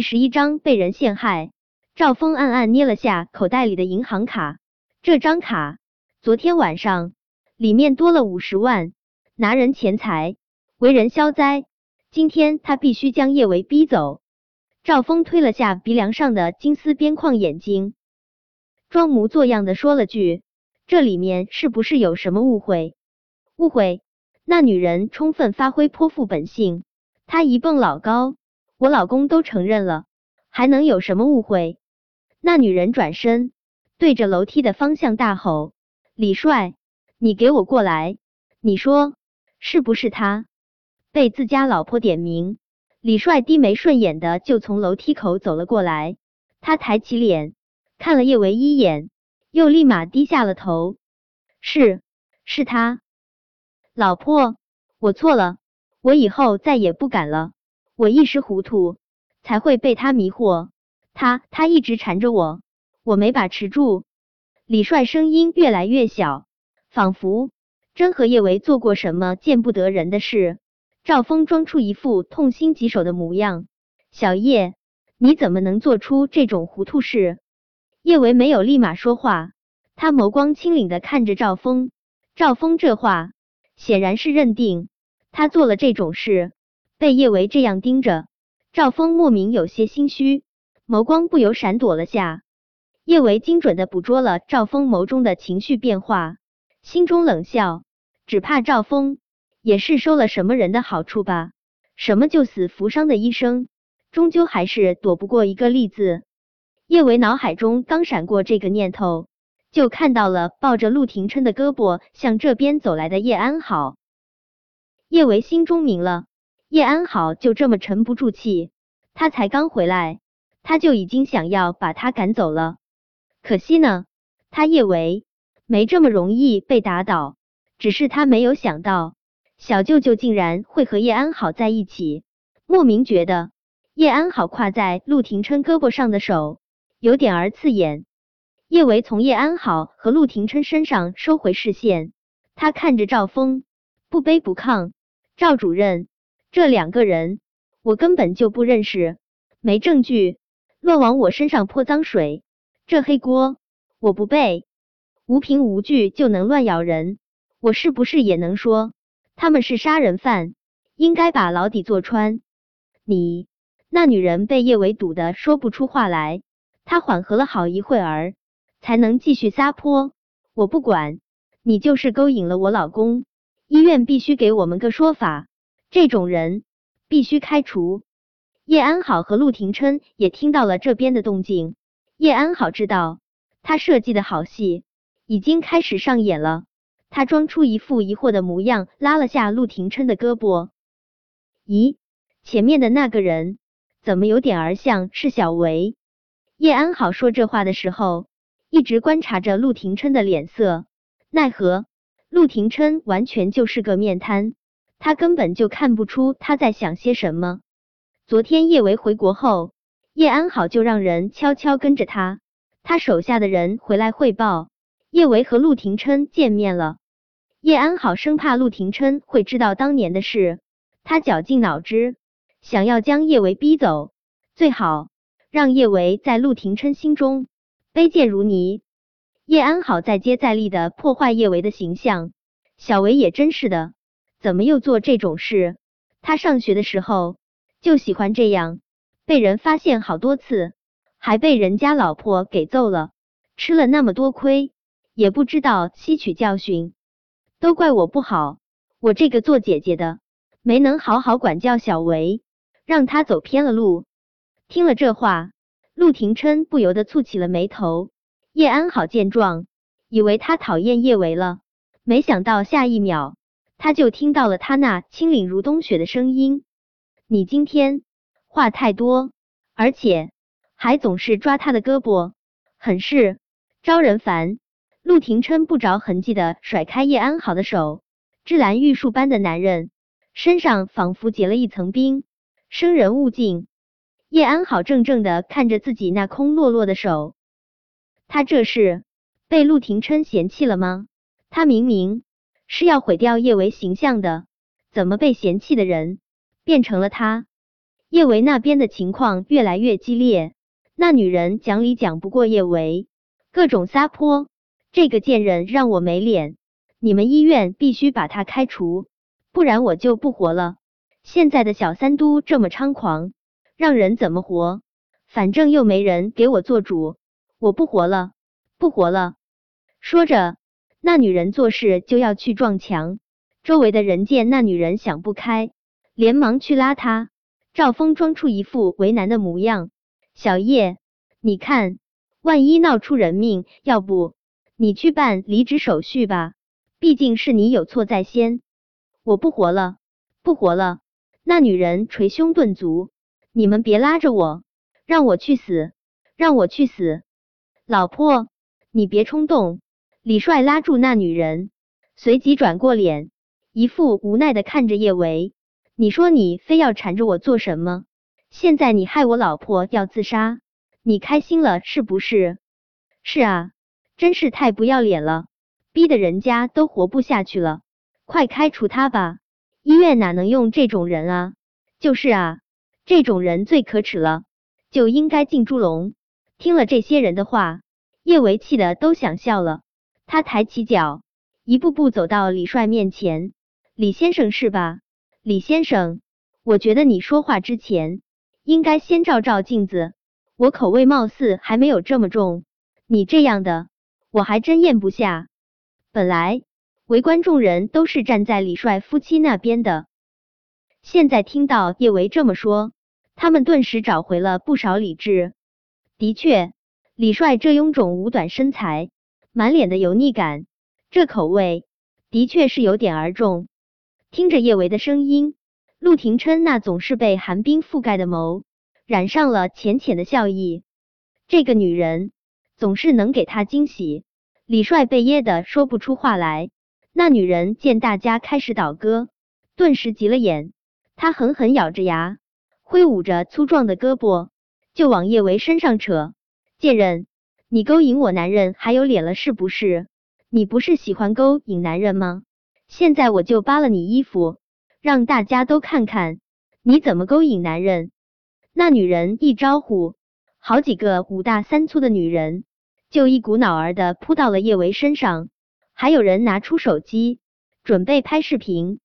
第十一章被人陷害。赵峰暗暗捏了下口袋里的银行卡，这张卡昨天晚上里面多了五十万，拿人钱财，为人消灾。今天他必须将叶维逼走。赵峰推了下鼻梁上的金丝边框眼睛，装模作样的说了句：“这里面是不是有什么误会？”误会？那女人充分发挥泼妇本性，她一蹦老高。我老公都承认了，还能有什么误会？那女人转身对着楼梯的方向大吼：“李帅，你给我过来！你说是不是他？”被自家老婆点名，李帅低眉顺眼的就从楼梯口走了过来。他抬起脸看了叶维一眼，又立马低下了头：“是，是他，老婆，我错了，我以后再也不敢了。”我一时糊涂，才会被他迷惑。他他一直缠着我，我没把持住。李帅声音越来越小，仿佛真和叶维做过什么见不得人的事。赵峰装出一副痛心疾首的模样：“小叶，你怎么能做出这种糊涂事？”叶维没有立马说话，他眸光清冷的看着赵峰。赵峰这话显然是认定他做了这种事。被叶维这样盯着，赵峰莫名有些心虚，眸光不由闪躲了下。叶维精准的捕捉了赵峰眸中的情绪变化，心中冷笑，只怕赵峰也是收了什么人的好处吧？什么救死扶伤的医生，终究还是躲不过一个利字。叶维脑海中刚闪过这个念头，就看到了抱着陆廷琛的胳膊向这边走来的叶安好。叶维心中明了。叶安好就这么沉不住气，他才刚回来，他就已经想要把他赶走了。可惜呢，他叶维没这么容易被打倒，只是他没有想到小舅舅竟然会和叶安好在一起，莫名觉得叶安好挎在陆廷琛胳膊上的手有点儿刺眼。叶维从叶安好和陆廷琛身上收回视线，他看着赵峰，不卑不亢，赵主任。这两个人我根本就不认识，没证据乱往我身上泼脏水，这黑锅我不背。无凭无据就能乱咬人，我是不是也能说他们是杀人犯，应该把牢底坐穿？你那女人被叶伟堵得说不出话来，她缓和了好一会儿，才能继续撒泼。我不管，你就是勾引了我老公，医院必须给我们个说法。这种人必须开除。叶安好和陆廷琛也听到了这边的动静。叶安好知道他设计的好戏已经开始上演了，他装出一副疑惑的模样，拉了下陆廷琛的胳膊。咦，前面的那个人怎么有点儿像是小维？叶安好说这话的时候，一直观察着陆廷琛的脸色，奈何陆廷琛完全就是个面瘫。他根本就看不出他在想些什么。昨天叶维回国后，叶安好就让人悄悄跟着他。他手下的人回来汇报，叶维和陆廷琛见面了。叶安好生怕陆廷琛会知道当年的事，他绞尽脑汁想要将叶维逼走，最好让叶维在陆廷琛心中卑贱如泥。叶安好再接再厉的破坏叶维的形象，小维也真是的。怎么又做这种事？他上学的时候就喜欢这样，被人发现好多次，还被人家老婆给揍了，吃了那么多亏，也不知道吸取教训。都怪我不好，我这个做姐姐的没能好好管教小维，让他走偏了路。听了这话，陆廷琛不由得蹙起了眉头。叶安好见状，以为他讨厌叶维了，没想到下一秒。他就听到了他那清冷如冬雪的声音：“你今天话太多，而且还总是抓他的胳膊，很是招人烦。”陆廷琛不着痕迹的甩开叶安好的手，芝兰玉树般的男人身上仿佛结了一层冰，生人勿近。叶安好怔怔的看着自己那空落落的手，他这是被陆廷琛嫌弃了吗？他明明……是要毁掉叶维形象的，怎么被嫌弃的人变成了他？叶维那边的情况越来越激烈，那女人讲理讲不过叶维，各种撒泼。这个贱人让我没脸，你们医院必须把他开除，不然我就不活了。现在的小三都这么猖狂，让人怎么活？反正又没人给我做主，我不活了，不活了。说着，那女人做事就要去撞墙。周围的人见那女人想不开，连忙去拉她。赵峰装出一副为难的模样：“小叶，你看，万一闹出人命，要不你去办离职手续吧？毕竟是你有错在先。我不活了，不活了！”那女人捶胸顿足：“你们别拉着我，让我去死，让我去死！老婆，你别冲动。”李帅拉住那女人，随即转过脸，一副无奈的看着叶维。你说你非要缠着我做什么？现在你害我老婆要自杀，你开心了是不是？是啊，真是太不要脸了，逼得人家都活不下去了，快开除他吧！医院哪能用这种人啊？就是啊，这种人最可耻了，就应该进猪笼。听了这些人的话，叶维气的都想笑了。他抬起脚，一步步走到李帅面前：“李先生是吧？”李先生，我觉得你说话之前应该先照照镜子。我口味貌似还没有这么重，你这样的我还真咽不下。本来围观众人都是站在李帅夫妻那边的，现在听到叶维这么说，他们顿时找回了不少理智。的确，李帅这臃肿五短身材，满脸的油腻感，这口味的确是有点儿重。听着叶维的声音，陆廷琛那总是被寒冰覆盖的眸染上了浅浅的笑意。这个女人总是能给他惊喜。李帅被噎得说不出话来。那女人见大家开始倒戈，顿时急了眼。她狠狠咬着牙，挥舞着粗壮的胳膊就往叶维身上扯。贱人，你勾引我男人还有脸了是不是？你不是喜欢勾引男人吗？现在我就扒了你衣服，让大家都看看你怎么勾引男人。那女人一招呼，好几个五大三粗的女人就一股脑儿的扑到了叶维身上，还有人拿出手机准备拍视频。